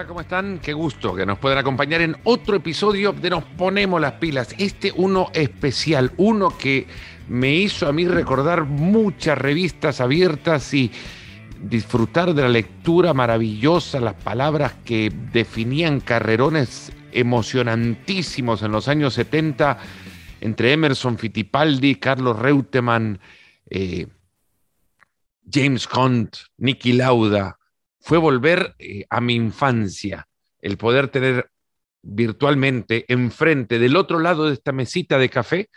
hola, ¿cómo están? Qué gusto que nos puedan acompañar en otro episodio de Nos Ponemos las Pilas. Este uno especial, uno que me hizo a mí recordar muchas revistas abiertas y disfrutar de la lectura maravillosa, las palabras que definían carrerones emocionantísimos en los años 70 entre Emerson Fittipaldi, Carlos Reutemann, eh, James Hunt, Nicky Lauda, fue volver eh, a mi infancia, el poder tener virtualmente enfrente, del otro lado de esta mesita de café,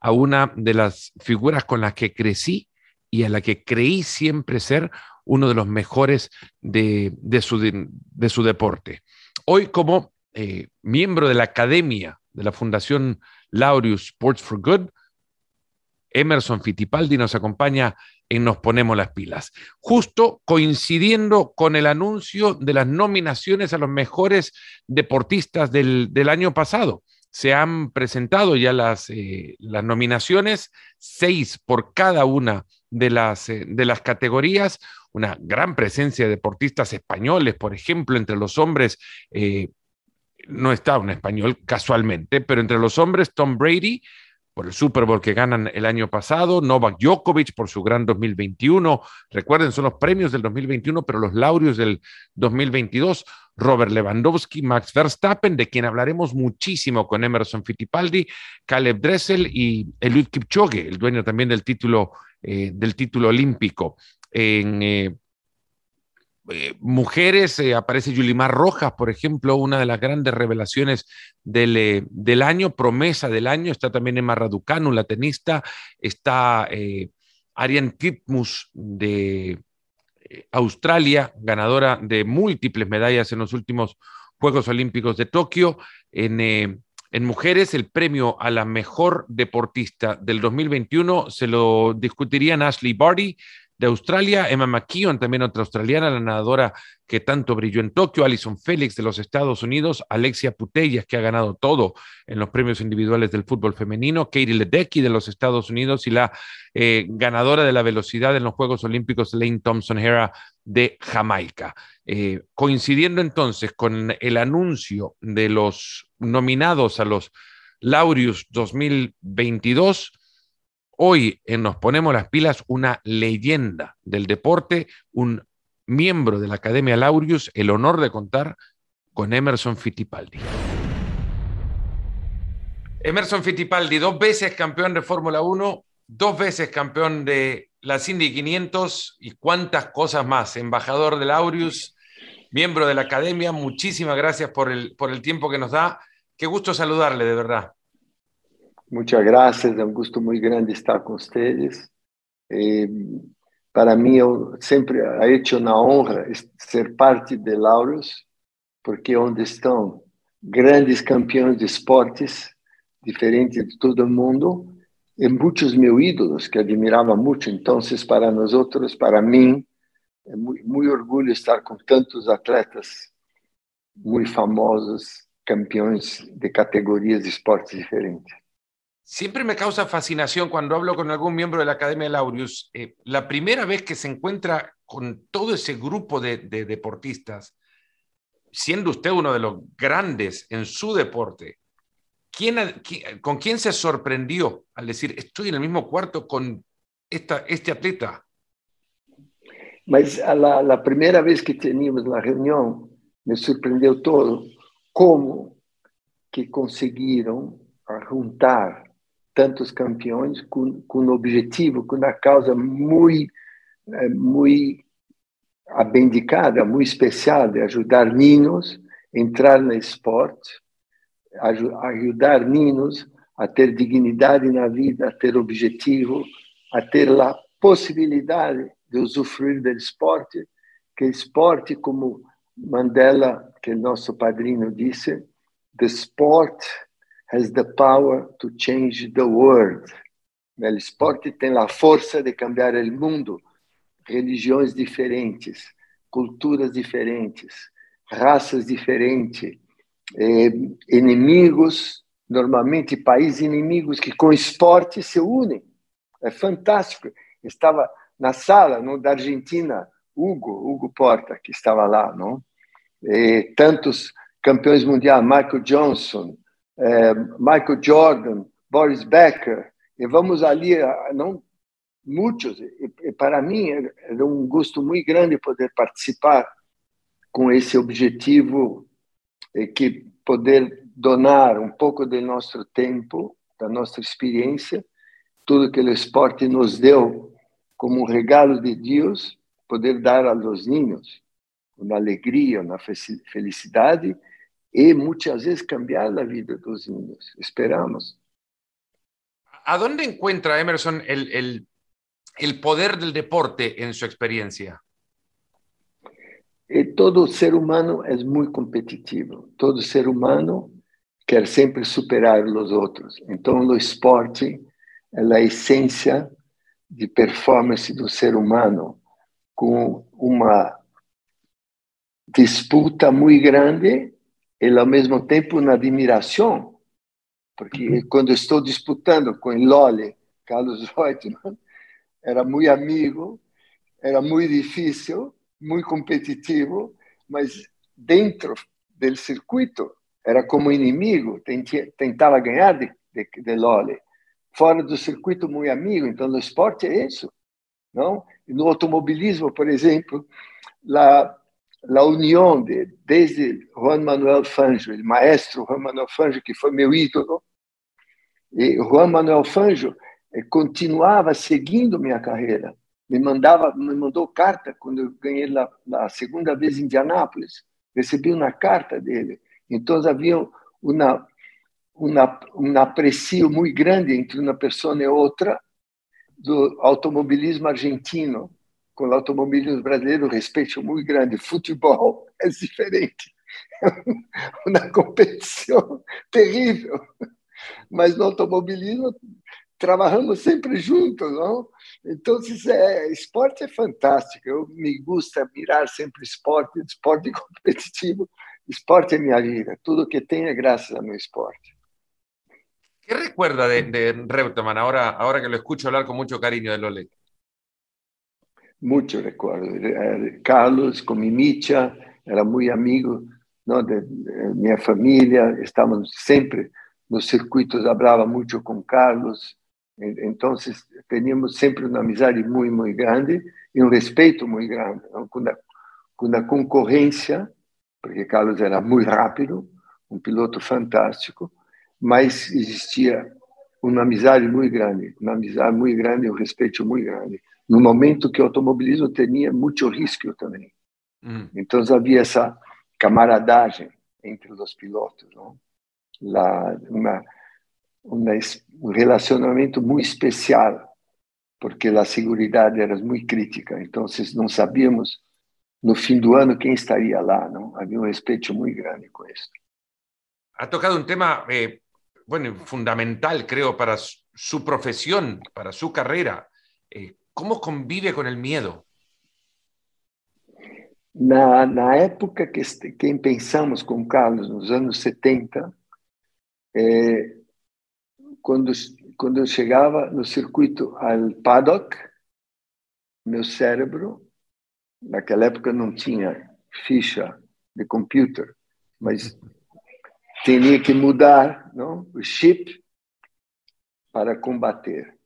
a una de las figuras con las que crecí y a la que creí siempre ser uno de los mejores de, su, de, su, deporte. Hoy como eh, miembro de la Academia de la Fundación Laureus Sports for Good, Emerson Fittipaldi nos acompaña en Nos Ponemos las Pilas, justo coincidiendo con el anuncio de las nominaciones a los mejores deportistas del, año pasado. Se han presentado ya las, eh, las nominaciones, seis por cada una de las, eh, de las categorías, una gran presencia de deportistas españoles, por ejemplo, entre los hombres. Eh, no está un español casualmente, pero entre los hombres Tom Brady, por el Super Bowl que ganan el año pasado, Novak Djokovic por su gran 2021, recuerden, son los premios del 2021, pero los laureos del 2022, Robert Lewandowski, Max Verstappen, de quien hablaremos muchísimo con Emerson Fittipaldi, Caleb Dressel y Eliud Kipchoge, el dueño también del título, eh, del título olímpico. En, eh, eh, mujeres, eh, aparece Yulimar Rojas, por ejemplo, una de las grandes revelaciones del, eh, del año, promesa del año, está también Emma Raducanu, la tenista, está Ariane Titmus de Australia, ganadora de múltiples medallas en los últimos Juegos Olímpicos de Tokio. En, en mujeres, el premio a la mejor deportista del 2021 se lo discutirían Ashley Barty, de Australia, Emma McKeon, también otra australiana, la nadadora que tanto brilló en Tokio, Alison Félix de los Estados Unidos, Alexia Putellas, que ha ganado todo en los premios individuales del fútbol femenino, Katie Ledecky de los Estados Unidos y la eh, ganadora de la velocidad en los Juegos Olímpicos, Lane Thompson Hera de Jamaica. Eh, coincidiendo entonces con el anuncio de los nominados a los Laureus 2022, Hoy en Nos Ponemos las Pilas, una leyenda del deporte, un miembro de la Academia Laureus, el honor de contar con Emerson Fittipaldi. Emerson Fittipaldi, dos veces campeón de Fórmula 1, dos veces campeón de la Indy 500 y cuántas cosas más. Embajador de Laureus, miembro de la Academia, muchísimas gracias por el, por el tiempo que nos da. Qué gusto saludarle, de verdad. Muchas gracias, é um gosto muito grande estar com vocês. para mim, sempre ha hecho uma honra ser parte de Laureus, porque onde estão grandes campeões de esportes, diferentes de todo mundo, e muitos meus ídolos que admirava muito. Então, para nós outros, para mim, é muito, muito orgulho estar com tantos atletas muito famosos, campeões de categorias de esportes diferentes. Siempre me causa fascinación cuando hablo con algún miembro de la Academia Laureus, eh, la primera vez que se encuentra con todo ese grupo de, deportistas, siendo usted uno de los grandes en su deporte, ¿quién, con quién se sorprendió al decir, estoy en el mismo cuarto con esta, este atleta? Mas la, la primera vez que teníamos la reunión, me sorprendió todo, cómo que consiguieron juntar tantos campeões com, com um objetivo, com uma causa muito, eh, muito abendicada, muito especial de ajudar meninos a entrar no esporte, ajudar meninos a ter dignidade na vida, a ter objetivo, a ter a possibilidade de usufruir do esporte, que esporte, como Mandela, que é nosso padrinho, disse, the sport has the power to change the world. O esporte tem a força de cambiar o mundo. Religiões diferentes, culturas diferentes, raças diferentes, eh, inimigos, normalmente países inimigos que com esporte se unem. É fantástico. Estava na sala não, da Argentina, Hugo, Hugo Porta, que estava lá, não? eh, tantos campeões mundiais, Michael Johnson, eh, Michael Jordan, Boris Becker, e vamos ali, não muitos, e, e para mim era um gosto muito grande poder participar com esse objetivo que poder donar um pouco do nosso tempo, da nossa experiência, tudo que o esporte nos deu como um regalo de Deus, poder dar aos ninhos na alegria, na felicidade e muitas vezes cambiar a vida dos niños. Esperamos. ¿A dónde encuentra Emerson el, el, el poder del deporte en su experiencia? E todo ser humano é muito competitivo. Todo ser humano quer sempre superar os outros. Então, o esporte é a essência de performance do ser humano, com uma disputa muito grande e, ao mesmo tempo, uma admiração. Porque uhum. quando estou disputando com Lole, Carlos Reutemann, era muito amigo, era muito difícil, muito competitivo, mas dentro do circuito era como inimigo, tentava ganhar de, de, de Lole. Fora do circuito, muito amigo. Então, no esporte é isso. Não? no automobilismo, por exemplo, a, a união de, desde Juan Manuel Fangio, o maestro Juan Manuel Fangio, que foi meu ídolo, e Juan Manuel Fangio eh, continuava seguindo minha carreira. Me mandava, me mandou carta quando eu ganhei a, a segunda vez em Indianápolis. Recebi uma carta dele. Então havia uma, um aprecio muito grande entre uma pessoa e outra do automobilismo argentino com o automobilismo brasileiro, respeito muito grande. Futebol é diferente. É uma competição terrível. Mas no automobilismo trabalhamos sempre juntos, não? Então, é, esporte é fantástico. Eu me gusta mirar sempre esporte, esporte competitivo. Esporte é minha vida. Tudo que tenho é graças ao meu esporte. ¿Qué recuerda de, de Reutemann ahora, ahora que lo escucho hablar con mucho cariño de Lole? Mucho recuerdo. Eh, Carlos, con mi Micha, era muy amigo ¿no? de, de, mi familia, estábamos siempre nos circuitos, hablaba mucho con Carlos, entonces teníamos siempre una amistad muy, muy grande y un respeto muy grande, ¿no? con, la, con la concurrencia, porque Carlos era muy rápido, un piloto fantástico, mas existia uma amizade muito grande, uma amizade muito grande, um respeito muito grande. No momento que o automobilismo tinha muito risco também. Hum. Então havia essa camaradagem entre os pilotos, não? La, uma, uma, um relacionamento muito especial, porque a segurança era muito crítica. Então não sabíamos no fim do ano quem estaria lá, não? Havia um respeito muito grande com isso. Ha tocado um tema eh, bueno, fundamental, creo, para su profesión, para su carrera. Eh, ¿Cómo convive con el miedo? Na, na época que, que pensamos com Carlos, nos anos 70, é, quando, quando eu chegava no circuito al paddock, meu cérebro, naquela época não tinha ficha de computer, mas teria que mudar não? o chip para combater,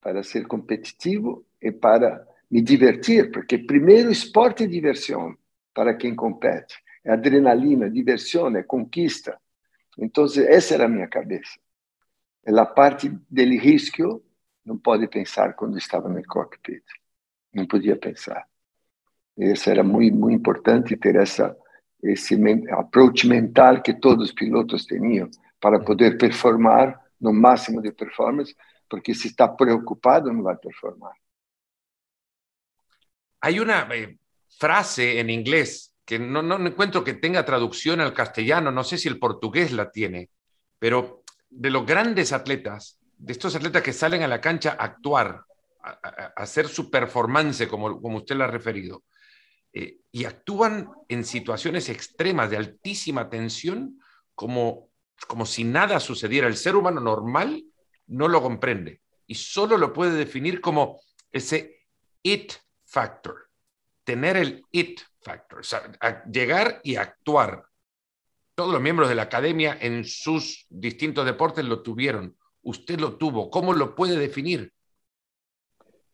para ser competitivo e para me divertir, porque primeiro esporte é diversão para quem compete, é adrenalina, diversão, é conquista. Então, essa era a minha cabeça. É a parte do risco não pode pensar quando estava no cockpit. Não podia pensar. Isso era muito, muito importante ter essa esse approach mental que todos os pilotos tinham para poder performar no máximo de performance, porque se está preocupado não vai performar. Hay una eh, frase en inglés que no, no encuentro que tenga traducción al castellano, no sé si el portugués la tiene, pero de los grandes atletas, de estos atletas que salen a la cancha a actuar, a, a, a hacer su performance, como, como usted lo ha referido, eh, y actúan en situaciones extremas de altísima tensión como, como si nada sucediera. El ser humano normal no lo comprende y solo lo puede definir como ese it factor, tener el it factor, llegar y actuar. Todos los miembros de la academia en sus distintos deportes lo tuvieron. Usted lo tuvo. ¿Cómo lo puede definir?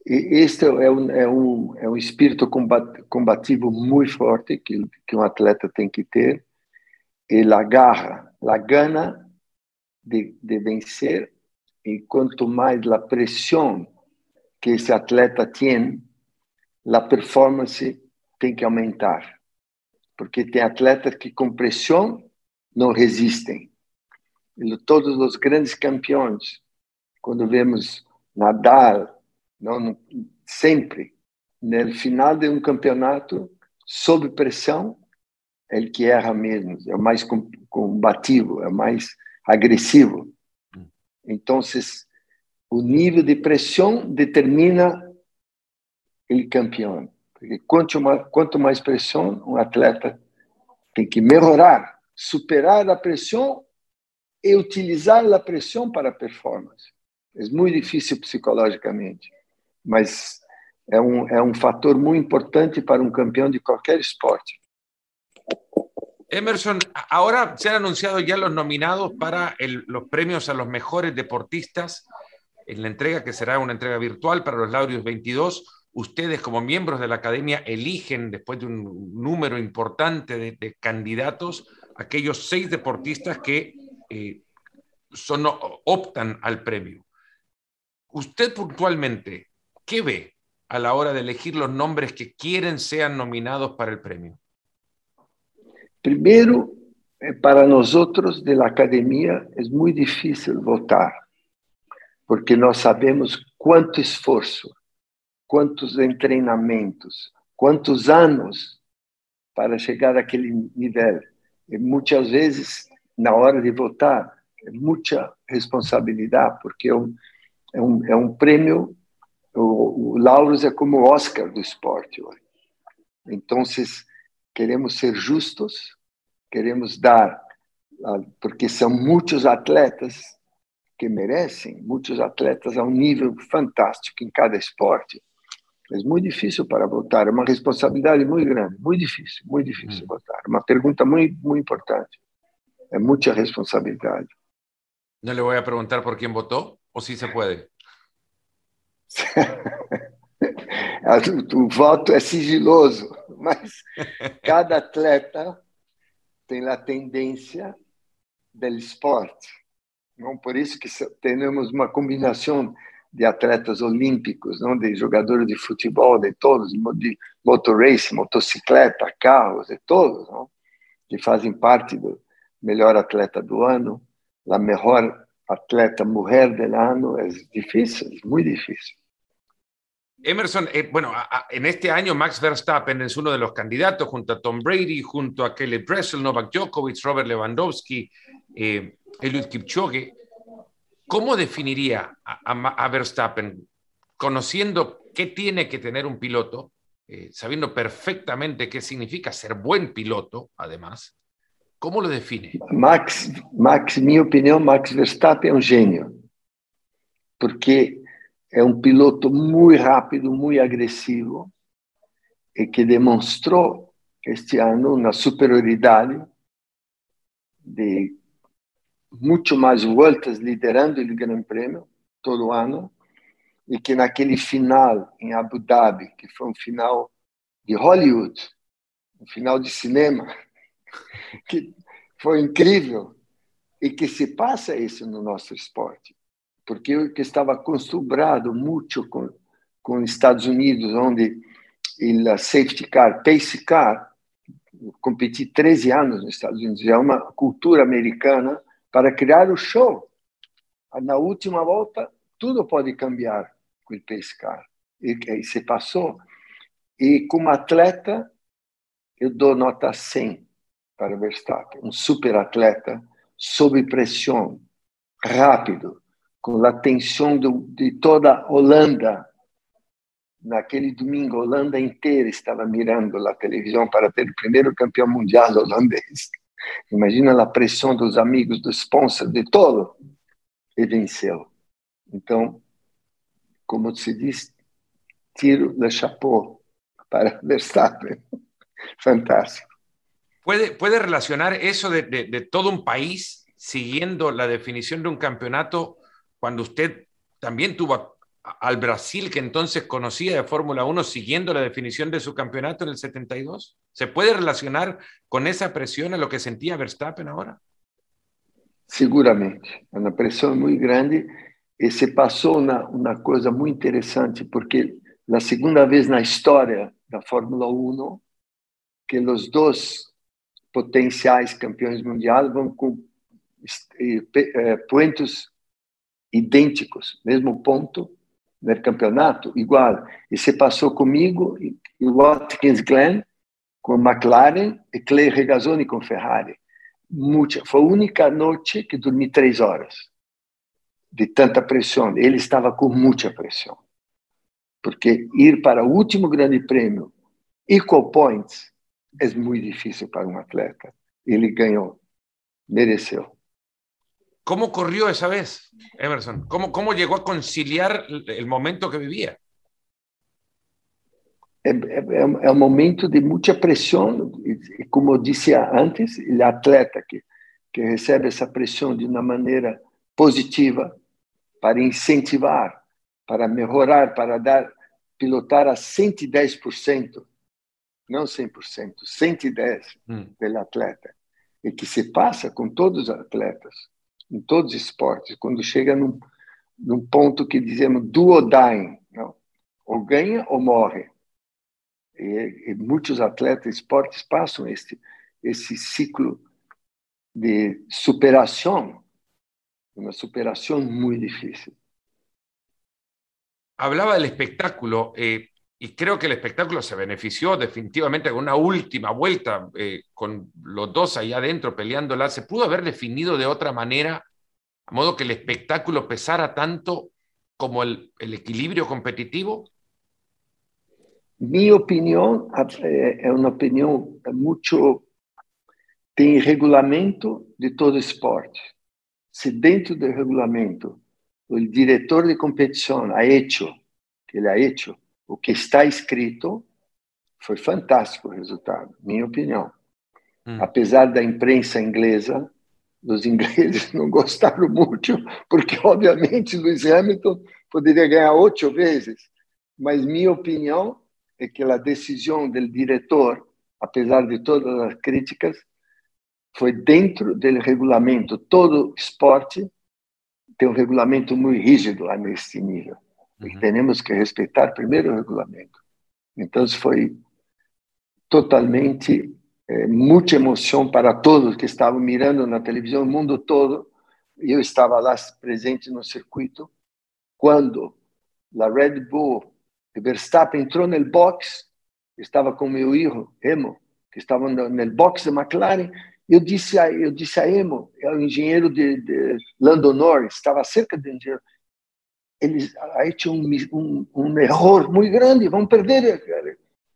Este é um, é um, é um espírito combativo muito forte que, que um atleta tem que ter. E a garra, a gana de, de vencer. E quanto mais a pressão que esse atleta tem, a performance tem que aumentar. Porque tem atletas que com pressão não resistem. Todos os grandes campeões, quando vemos Nadal, não, sempre, no final de um campeonato, sob pressão, é ele que erra mesmo, é o mais combativo, é o mais agressivo. Então, o nível de pressão determina ele campeão. Porque quanto mais, quanto mais pressão, um atleta tem que melhorar, superar a pressão e utilizar a pressão para a performance. É muito difícil psicologicamente mas é um, é um fator muito importante para um campeão de qualquer esporte. Emerson, ahora se han anunciado ya los nominados para el, los premios a los mejores deportistas en la entrega que será una entrega virtual para los Laureos 22. Ustedes como miembros de la academia eligen después de un número importante de, de candidatos aquellos seis deportistas que eh, son, optan al premio. Usted puntualmente, ¿Qué ve a la hora de elegir los nombres que quieren sean nominados para el premio? Primero, eh, para nosotros de la academia es muy difícil votar, porque nós sabemos quanto esforço, quantos treinamentos, quantos anos para chegar àquele nível. E muitas vezes, na hora de votar, é muita responsabilidade, porque é um prêmio o, o Lauros é como o Oscar do esporte. Então, queremos ser justos, queremos dar, porque são muitos atletas que merecem, muitos atletas a um nível fantástico em cada esporte. É muito difícil para votar, é uma responsabilidade muito grande, muito difícil, muito difícil hum. votar. Uma pergunta muito, muito importante. É muita responsabilidade. Não lhe vou perguntar por quem votou, ou se se pode? o voto é sigiloso, mas cada atleta tem a tendência do esporte. Não por isso que temos uma combinação de atletas olímpicos, não de jogadores de futebol, de todos, de motor race, motocicleta, carros, de todos, não? que fazem parte do melhor atleta do ano, a melhor atleta mulher del ano, é difícil, muy difícil. Emerson, eh, bueno, en este año Max Verstappen es uno de los candidatos junto a Tom Brady, junto a Kelly Dressel, Novak Djokovic, Robert Lewandowski, eh, Eliud Kipchoge. ¿Cómo definiría a, Verstappen, conociendo qué tiene que tener un piloto, eh, sabiendo perfectamente qué significa ser buen piloto, además? ¿Cómo lo define? Max, Max, mi opinión, Max Verstappen es un genio, porque é um piloto muito rápido, muito agressivo e que demonstrou este ano uma superioridade de muito mais voltas liderando o Grande Prêmio todo ano e que naquele final em Abu Dhabi, que foi um final de Hollywood, um final de cinema, que foi incrível e que se passa isso no nosso esporte porque eu que estava acostumado muito com com os Estados Unidos, onde o safety car, pace car, competi 13 anos nos Estados Unidos, é uma cultura americana para criar o show. Na última volta, tudo pode cambiar com o pace car. E, e se passou. E como atleta, eu dou nota 100 para Verstappen, um super atleta, sob pressão, rápido, com a atenção de toda a Holanda. Naquele domingo, a Holanda inteira estava mirando a televisão para ter o primeiro campeão mundial holandês. Imagina a pressão dos amigos, dos sponsors, de todo. E venceu. Então, como se diz, tiro de chapéu para Verstappen. fantástico. ¿Puede, puede relacionar eso de, de, todo un país siguiendo la definición de un campeonato cuando usted también tuvo al Brasil que entonces conocía de Fórmula 1 siguiendo la definición de su campeonato en el 72? ¿Se puede relacionar con esa presión a lo que sentía Verstappen ahora? Seguramente, una presión muy grande y se pasó una, una cosa muy interesante porque la segunda vez en la historia de la Fórmula 1 que los dos potenciales campeones mundiales van con eh, eh, puntos idênticos, mesmo ponto no campeonato, igual. E se passou comigo, e Watkins Glen com McLaren e Clay Regazzoni com Ferrari. Muita, foi a única noite que dormi três horas de tanta pressão. Ele estava com muita pressão. Porque ir para o último grande prêmio, equal points, é muito difícil para um atleta. Ele ganhou, mereceu. ¿Cómo corrió esa vez, Emerson? ¿Cómo, cómo llegó a conciliar el momento que vivía? É, é, é, um momento de muita pressão, e como eu disse antes, o atleta que, que recebe essa pressão de uma maneira positiva para incentivar, para melhorar, para dar pilotar a 110%, não 100%, 110 hum. do atleta, e que se passa com todos os atletas em todos os esportes, quando chega num, num ponto que dizemos do or die, não? ou ganha ou morre. E, e muitos atletas esportes passam este, esse ciclo de superação, uma superação muito difícil. Hablaba del espectáculo eh, y creo que el espectáculo se benefició definitivamente con una última vuelta, eh, con los dos ahí adentro peleándola. ¿Se pudo haber definido de otra manera, a modo que el espectáculo pesara tanto como el, el equilibrio competitivo? Mi opinión eh, es una opinión mucho tem regulamento de todo esporte. Se dentro do regulamento o diretor de competição ha hecho, que ele ha hecho, o que está escrito, foi fantástico o resultado, minha opinião. Hum. Apesar da imprensa inglesa, os ingleses não gostaram muito, porque, obviamente, Lewis Hamilton poderia ganhar oito vezes. Mas minha opinião é que a decisão do diretor, apesar de todas as críticas, foi dentro do regulamento. Todo esporte tem um regulamento muito rígido a nesse nível. Uhum. Temos que respeitar primeiro o regulamento. Então, foi totalmente é, muita emoção para todos que estavam mirando na televisão, o mundo todo. E eu estava lá presente no circuito quando a Red Bull, Verstappen entrou no box, estava com meu filho, Emo, que estava no box da McLaren. Eu disse a, eu disse a Emo, é o engenheiro de, de Lando Norris, estava cerca do engenheiro eles aí tinha um, um, um erro muito grande, vão perder.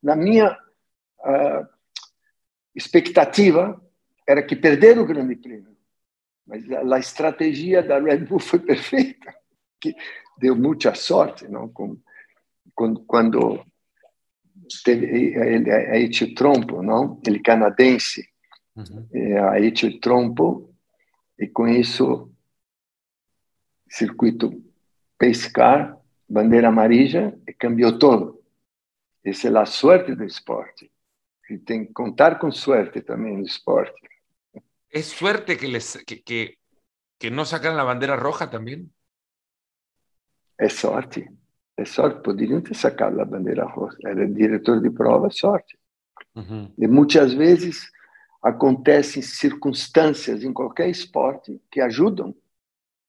Na minha uh, expectativa era que perderam o grande prêmio, mas a, a, estratégia da Red Bull foi perfeita, que deu muita sorte, não? Com, quando, quando teve a Eti Trompo, não? Ele canadense, uhum. A Eti Trompo, e com isso circuito pescar, bandeira amarilla, e cambiou todo. Essa é a sorte do esporte. E tem que contar com sorte também no esporte. ¿Es suerte que, les, que, que, que no sacan la bandera roja también? É sorte. É sorte. Poderiam ter sacado a bandeira roja. Era diretor de prova, sorte. Uhum. E muitas vezes acontecem circunstâncias em qualquer esporte que ajudam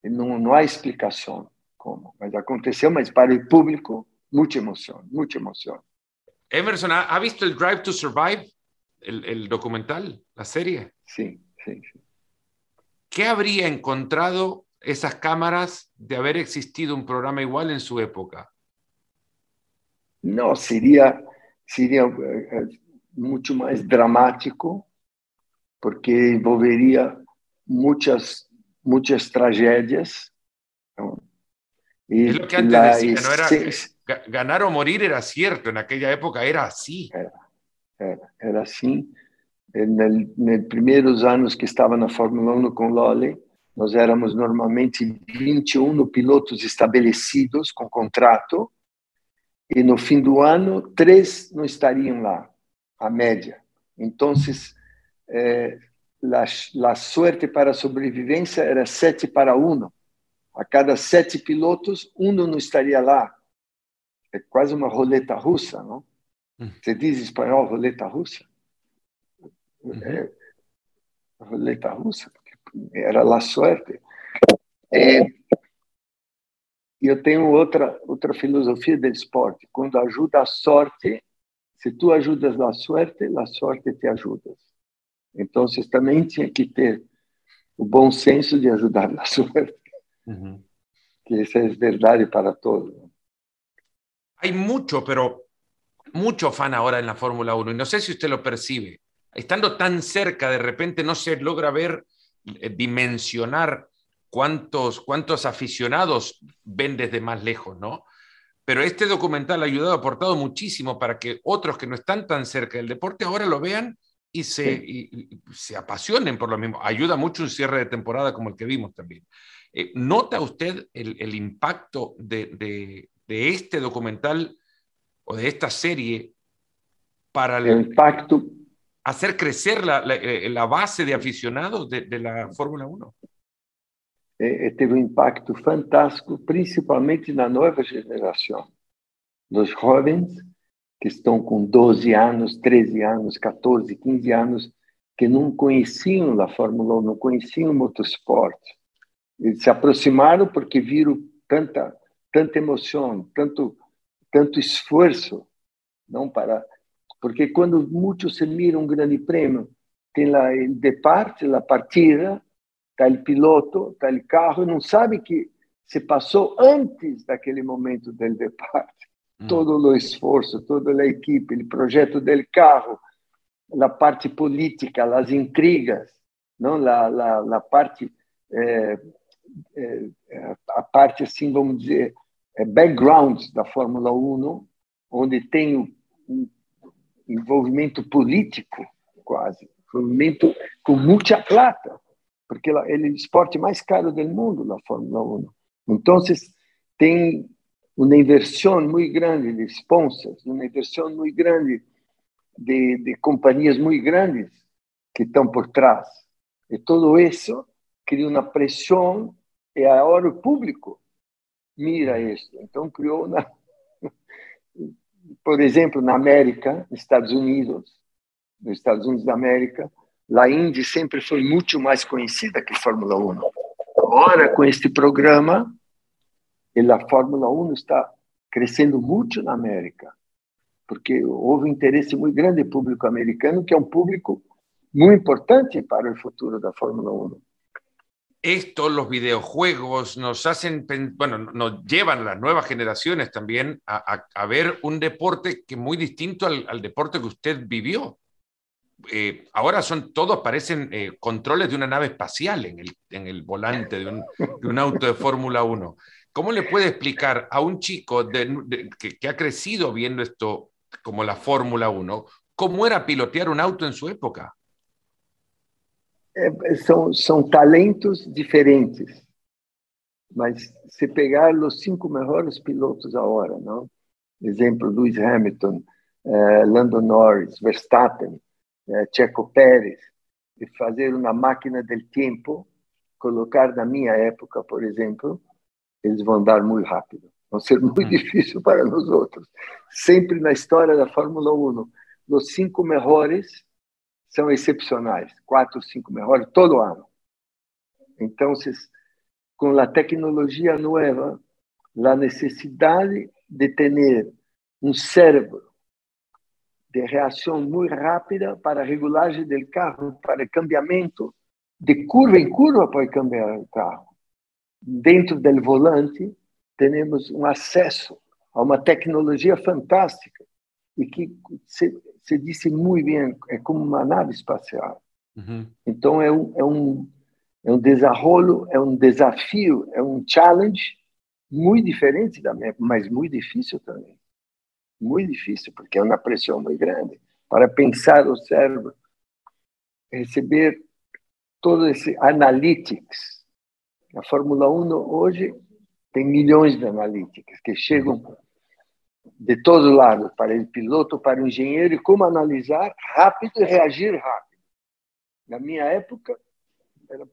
e não, não há explicação como, mas aconteceu, mas para o público, muita emoção, muita emoção. Emerson, ¿ha visto el Drive to Survive, el, el documental, la serie? Sí, sí, sí. ¿Qué habría encontrado esas cámaras de haber existido un programa igual en su época? No, sería, sería eh, mucho más dramático, porque envolvería muchas, muchas tragedias. ¿no? Y es lo que antes decía, no era, ganar o morir era cierto, en aquella época era así. Era, Era, era assim. Nos primeiros anos que estava na Fórmula 1 com Lolly, nós éramos normalmente 21 pilotos estabelecidos com contrato, e no fim do ano, três não estariam lá, a média. Então, eh, a, sorte para a sobrevivência era sete para um. A cada sete pilotos, um não estaria lá. É quase uma roleta russa, não? Hum. Você diz em espanhol roleta russa? Uhum. É, roleta russa, era a sorte. É, eu tenho outra outra filosofia do esporte. Quando ajuda a sorte, se tu ajudas a sorte, a sorte te ajuda. Então, vocês também tinha que ter o bom senso de ajudar na sorte. Que isso é verdade para todos. Hay mucho, pero mucho fan ahora en la Fórmula 1 y no sé si usted lo percibe. Estando tan cerca, de repente no se logra ver, eh, dimensionar cuántos, cuántos aficionados ven desde más lejos, ¿no? Pero este documental ha ayudado, ha aportado muchísimo para que otros que no están tan cerca del deporte ahora lo vean y se, y, se apasionen por lo mismo. Ayuda mucho un cierre de temporada como el que vimos también. Eh, ¿Nota usted el, el impacto de, de, de, este documental o de esta serie para el, el impacto hacer crecer la, la, eh, la base de aficionados de, de la Fórmula 1? Eh, teve um impacto fantástico, principalmente na nova geração, dos jovens que estão com 12 anos, 13 anos, 14, 15 anos, que não conheciam a Fórmula 1, não conheciam o motorsport. Eles se aproximaram porque viram tanta, tanta emoção, tanto, tanto esforço, não para porque quando muitos se miram um grande prêmio, tem lá o departe, a partida, está o piloto, está o carro, e não sabe que se passou antes daquele momento do departe. Mm. todo o esforço, toda a equipe, o projeto do carro, a parte política, as intrigas, não, la, la, la parte, eh, a parte assim, vamos dizer, eh, background da Fórmula 1, onde tem um envolvimento político, quase, envolvimento com muita plata, porque ele é o esporte mais caro do mundo, a Fórmula 1. Então, tem uma inversão muito grande de sponsors, uma inversão muito grande de, de companhias muito grandes que estão por trás. E tudo isso cria uma pressão e agora o público mira isso. Então criou uma, por exemplo, na América, nos Estados Unidos, nos Estados Unidos da América, a Indy sempre foi muito mais conhecida que a Fórmula 1. Agora, com este programa, a Fórmula 1 está crescendo muito na América, porque houve um interesse muito grande do público americano, que é um público muito importante para o futuro da Fórmula 1. Esto, los videojuegos, nos hacen, bueno, nos llevan las nuevas generaciones también a, ver un deporte que muy distinto al, deporte que usted vivió. Eh, ahora son todos parecen eh, controles de una nave espacial en el, volante de un, auto de Fórmula 1. ¿Cómo le puede explicar a un chico que, ha crecido viendo esto como la Fórmula 1, cómo era pilotear un auto en su época? Son, talentos diferentes, mas se pegar los cinco mejores pilotos ahora, ¿no? Ejemplo, Lewis Hamilton, eh, Lando Norris, Verstappen, eh, Checo Pérez, y hacer una máquina del tiempo, colocar na minha época, por exemplo, eles vão andar muito rápido. Vão ser muito hum. difícil para nós outros. Sempre na história da Fórmula 1, os cinco melhores são excepcionais. Quatro, cinco melhores todo ano. Então, com a tecnologia nova, a necessidade de ter um cérebro de reação muito rápida para regulagem do carro, para cambiamento de curva em curva para cambiar o carro dentro do volante, temos um acesso a uma tecnologia fantástica e que se, se disse muito bem, é como uma nave espacial. Uhum. Então é um, é um é um desarrollo, é um desafio, é um challenge muito diferente da minha, mas muito difícil também. Muito difícil, porque é uma pressão muito grande. para pensar o cérebro, receber todo esse analytics. A Fórmula 1 hoje tem milhões de analytics que chegam de todos lados, para o piloto, para o engenheiro, e como analisar rápido e reagir rápido. Na minha época, era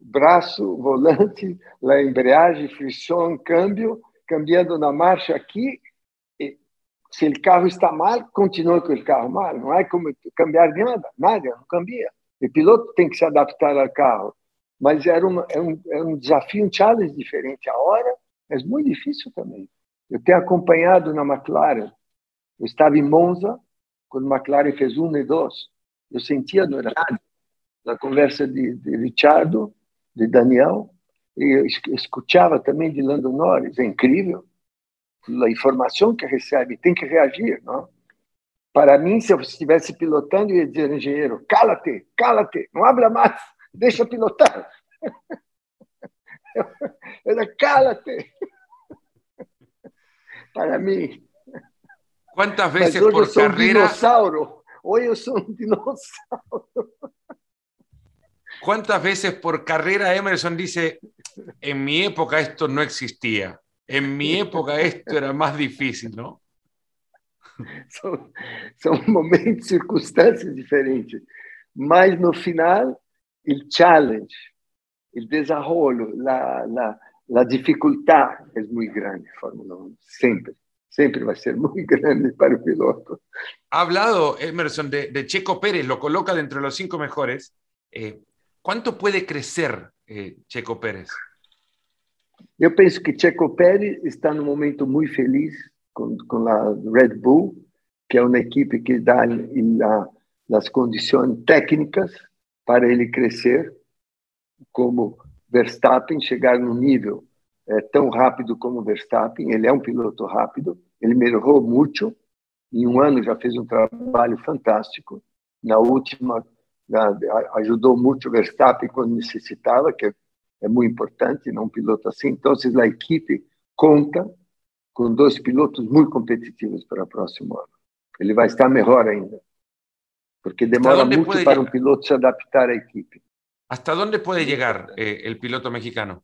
braço, volante, a embreagem, frição, câmbio, cambiando na marcha aqui. se o carro está mal, continua com o carro mal. Não é como cambiar de nada, nada, não cambia. O piloto tem que se adaptar ao carro. Mas era, uma, é, um, é um desafio, um challenge diferente. A hora é muito difícil também. Eu tenho acompanhado na McLaren. Eu estava em Monza, quando a McLaren fez um e dois. Eu sentia no rádio, na conversa de, de Richardo, de Daniel, e eu escutava também de Lando Norris. É incrível. A informação que recebe tem que reagir, não? Para mim, se eu estivesse pilotando, eu ia dizer ao engenheiro: cala-te, cala-te, não abra mais, deixa pilotar. Era cala-te. Para mim. Quantas vezes por carreira? Um dinossauro. Hoje eu sou um dinossauro. ¿Cuántas veces por carrera Emerson dice, en mi época esto no existía? En mi época esto era más difícil, ¿no? São, são momentos, circunstâncias diferentes. Mas no final, o challenge, o desenvolvimento, a, a, a dificuldade é muito grande, Fórmula 1, sempre. Siempre va a ser muy grande para el piloto. Ha hablado Emerson de, de Checo Pérez, lo coloca dentro de los cinco mejores. Eh, ¿Cuánto puede crecer eh, Checo Pérez? Eu penso que Checo Pérez está num momento muito feliz com, com a Red Bull, que é uma equipe que dá la, as condições técnicas para ele crescer, como Verstappen chegar no nível é, tão rápido como Verstappen. Ele é um piloto rápido, ele melhorou muito. Em um ano já fez um trabalho fantástico. Na última, ajudou muito o Verstappen quando necessitava, que é muito importante, não um piloto assim. Então, a equipe conta com dois pilotos muito competitivos para o próximo ano. Ele vai estar melhor ainda, porque demora muito para um piloto se adaptar à equipe. ¿Hasta dónde puede llegar eh, el piloto mexicano?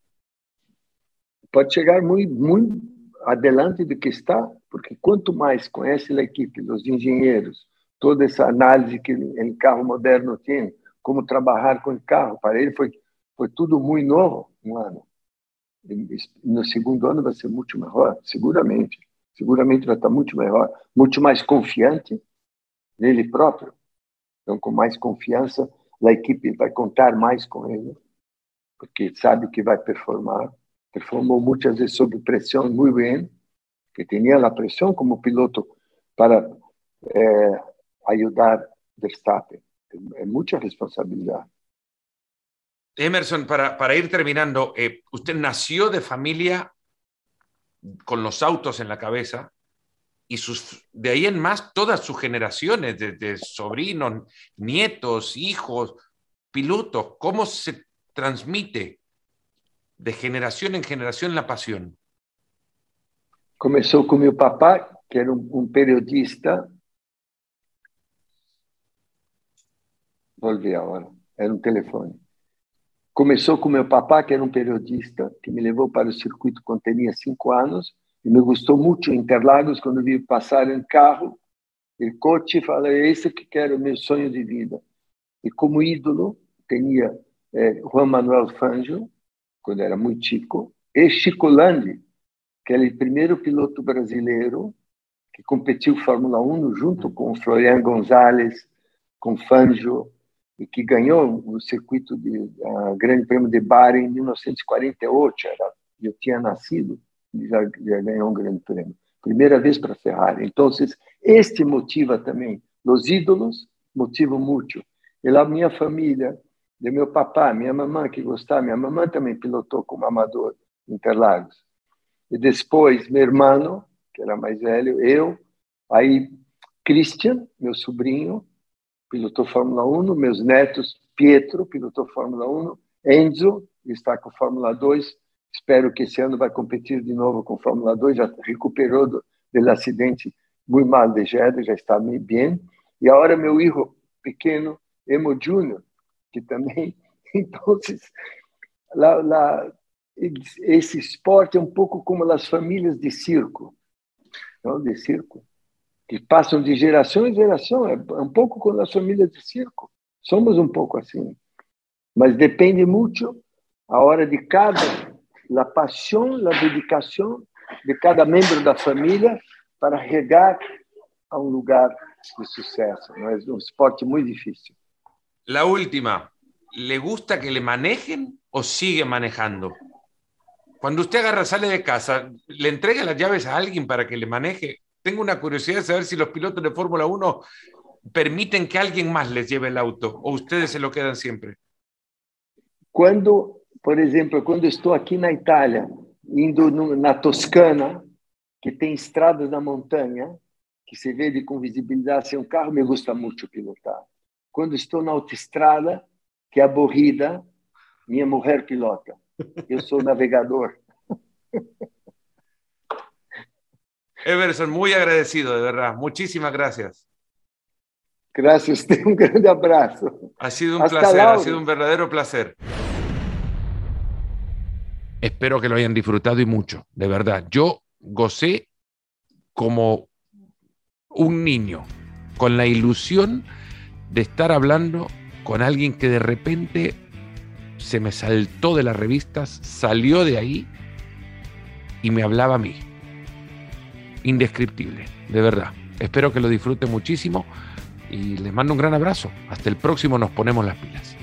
Pode chegar muito, muito adelante do que está, porque quanto mais conhece a equipe, os engenheiros, toda essa análise que o carro moderno tem, como trabalhar com o carro, para ele foi foi tudo muito novo um ano. No segundo ano vai ser muito melhor, seguramente. Seguramente vai estar muito melhor, muito mais confiante nele próprio. Então, com mais confiança, a equipe vai contar mais com ele, porque sabe que vai performar. Performou muitas vezes sob pressão muito bem, que tinha a pressão como piloto para eh, ajudar Verstappen. É muita responsabilidade. Emerson, para, para ir terminando, eh, usted nació de familia con los autos en la cabeza y sus, de ahí en más todas sus generaciones, de, de sobrinos, nietos, hijos, pilotos, ¿cómo se transmite de generación en generación la pasión? Começou com meu papá, que era um, um periodista. Volvi agora, era um telefone. Começou com meu papá, que era um periodista, que me levou para o circuito quando tinha cinco anos, e me gostou muito Interlagos, quando vi passar em carro, o coche, falei, é isso que quero, meu sonho de vida. E como ídolo, tinha eh, Juan Manuel Fangio, quando era muito chico, e Chico Landi, que era o primeiro piloto brasileiro que competiu Fórmula 1 junto com Florian Gonzalez, com Fangio, e que ganhou o circuito de uh, Grande Prêmio de Bar em 1948. Era, eu tinha nascido e já, já ganhou um Grande Prêmio. Primeira vez para a Ferrari. Então, este motiva também. Os ídolos motivam muito. E lá minha família, de meu papá, minha mamãe que gostava, minha mamãe também pilotou como amador Interlagos. E depois, meu irmão, que era mais velho, eu, aí Christian, meu sobrinho, pilotou Fórmula 1, meus netos, Pietro, pilotou Fórmula 1, Enzo, está com Fórmula 2, espero que esse ano vai competir de novo com Fórmula 2, já recuperou do, do acidente muito mal de Jeddah, já está bem, Y ahora mi hijo pequeño, Emo Junior, que también, entonces, la, la, esse esporte é um pouco como as famílias de circo, não? de circo, que passam de geração em geração. É um pouco como as famílias de circo. Somos um pouco assim. Mas depende muito a hora de cada, a paixão, a dedicação de cada membro da família para regar a um lugar de sucesso. Não é um esporte muito difícil. La última, ¿le gusta que le manejen o sigue manejando? Cuando usted agarra, sale de casa, ¿le entrega las llaves a alguien para que le maneje? Tengo una curiosidad de saber si los pilotos de Fórmula 1 permiten que alguien más les lleve el auto o ustedes se lo quedan siempre. Cuando, por ejemplo, cuando estoy aquí en Italia, indo na Toscana, que tem estradas na montanha, que se vê com visibilidade sem um carro, me gusta muito pilotar. Quando estou na autoestrada, que é aborrida, minha mulher pilota. Yo soy navegador. Everson, muy agradecido, de verdad. Muchísimas gracias. Gracias, un grande abrazo. Ha sido un placer, ha sido un verdadero placer. Espero que lo hayan disfrutado y mucho, de verdad. Yo gocé como un niño, con la ilusión de estar hablando con alguien que de repente se me saltó de las revistas, salió de ahí y me hablaba a mí. Indescriptible, de verdad. Espero que lo disfruten muchísimo y les mando un gran abrazo. Hasta el próximo nos ponemos las pilas.